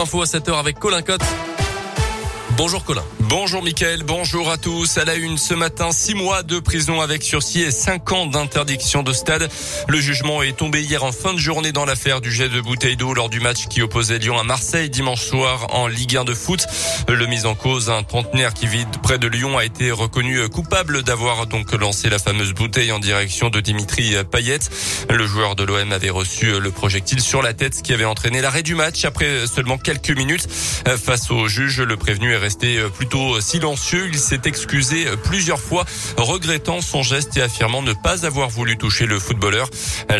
Info à 7h avec Colin Cotte. Bonjour Colin. Bonjour Mickaël, bonjour à tous. À la une ce matin, six mois de prison avec sursis et cinq ans d'interdiction de stade. Le jugement est tombé hier en fin de journée dans l'affaire du jet de bouteille d'eau lors du match qui opposait Lyon à Marseille dimanche soir en Ligue 1 de foot. Le mise en cause, un trentenaire qui vit près de Lyon, a été reconnu coupable d'avoir donc lancé la fameuse bouteille en direction de Dimitri Payet. Le joueur de l'OM avait reçu le projectile sur la tête, ce qui avait entraîné l'arrêt du match après seulement quelques minutes. Face au juge, le prévenu est resté euh, plutôt silencieux. Il s'est excusé euh, plusieurs fois, regrettant son geste et affirmant ne pas avoir voulu toucher le footballeur.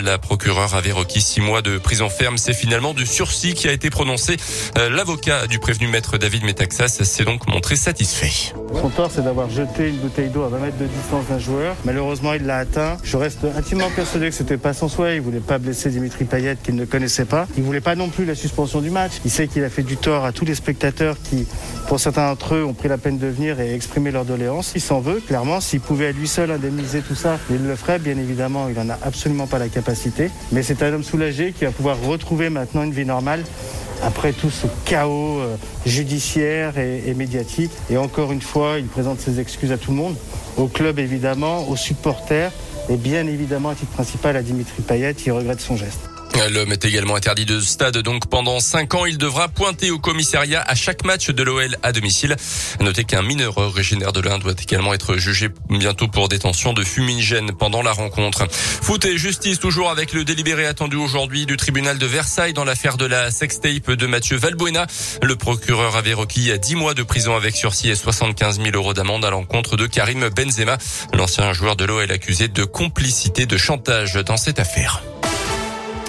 La procureure avait requis six mois de prison ferme. C'est finalement du sursis qui a été prononcé. Euh, l'avocat du prévenu maître David Metaxas s'est donc montré satisfait. Son tort, c'est d'avoir jeté une bouteille d'eau à 20 mètres de distance d'un joueur. Malheureusement, il l'a atteint. Je reste intimement persuadé que c'était pas son souhait. Il voulait pas blesser Dimitri Payet qu'il ne connaissait pas. Il voulait pas non plus la suspension du match. Il sait qu'il a fait du tort à tous les spectateurs qui, pour certains d'entre eux ont pris la peine de venir et exprimer leur doléance. Il s'en veut, clairement. S'il pouvait à lui seul indemniser tout ça, il le ferait. Bien évidemment, il n'en a absolument pas la capacité. Mais c'est un homme soulagé qui va pouvoir retrouver maintenant une vie normale après tout ce chaos euh, judiciaire et, médiatique. Et encore une fois, il présente ses excuses à tout le monde, au club évidemment, aux supporters et bien évidemment à titre principal à Dimitri Payet qui regrette son geste. L'homme est également interdit de stade, donc pendant cinq ans, il devra pointer au commissariat à chaque match de l'OL à domicile. Notez qu'un mineur originaire de l'Inde doit également être jugé bientôt pour détention de fumigène pendant la rencontre. Foot et justice toujours avec le délibéré attendu aujourd'hui du tribunal de Versailles dans l'affaire de la sextape de Mathieu Valbuena. Le procureur avait requis 10 mois de prison avec sursis et 75 000 euros d'amende à l'encontre de Karim Benzema, l'ancien joueur de l'OL accusé de complicité de chantage dans cette affaire.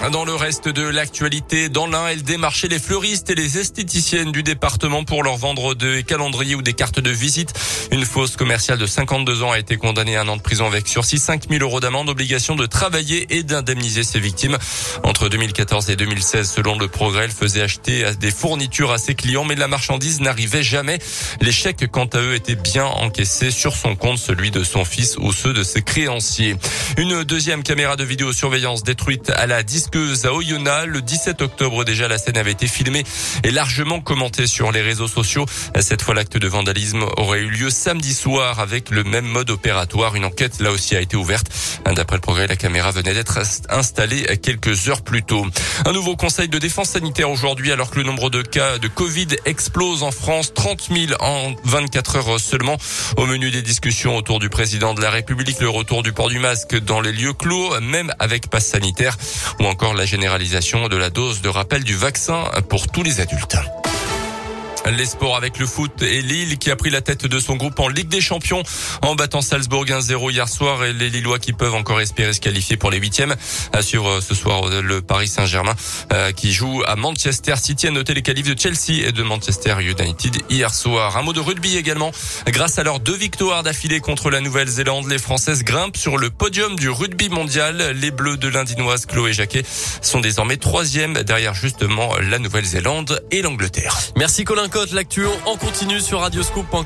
Dans le reste de l'actualité, dans l'un, elle démarchait les fleuristes et les esthéticiennes du département pour leur vendre des calendriers ou des cartes de visite. Une fausse commerciale de 52 ans a été condamnée à un an de prison avec sursis, 5 000 euros d'amende, obligation de travailler et d'indemniser ses victimes. Entre 2014 et 2016, selon le progrès, elle faisait acheter des fournitures à ses clients, mais la marchandise n'arrivait jamais. Les chèques, quant à eux, étaient bien encaissés sur son compte, celui de son fils ou ceux de ses créanciers. Une deuxième caméra de vidéosurveillance détruite à la disque à Oyonnax. Le 17 octobre déjà, la scène avait été filmée et largement commentée sur les réseaux sociaux. Cette fois, l'acte de vandalisme aurait eu lieu samedi soir avec le même mode opératoire. Une enquête, là aussi, a été ouverte. D'après le progrès, la caméra venait d'être installée quelques heures plus tôt. Un nouveau conseil de défense sanitaire aujourd'hui alors que le nombre de cas de Covid explose en France. 30 000 en 24 heures seulement. Au menu des discussions autour du président de la République, le retour du port du masque dans les lieux clos, même avec passe sanitaire ou encore encore la généralisation de la dose de rappel du vaccin pour tous les adultes. Les sports avec le foot et Lille qui a pris la tête de son groupe en Ligue des Champions en battant Salzbourg 1-0 hier soir et les Lillois qui peuvent encore espérer se qualifier pour les huitièmes. À suivre ce soir le Paris Saint-Germain euh, qui joue à Manchester City a noté les qualifs de Chelsea et de Manchester United hier soir. Un mot de rugby également. Grâce à leurs deux victoires d'affilée contre la Nouvelle-Zélande, les Françaises grimpent sur le podium du rugby mondial. Les Bleus de l'Indinoise Chloé Jacquet sont désormais troisième derrière justement la Nouvelle-Zélande et l'Angleterre. Merci Colin l'actu en continue sur radioscoop.com.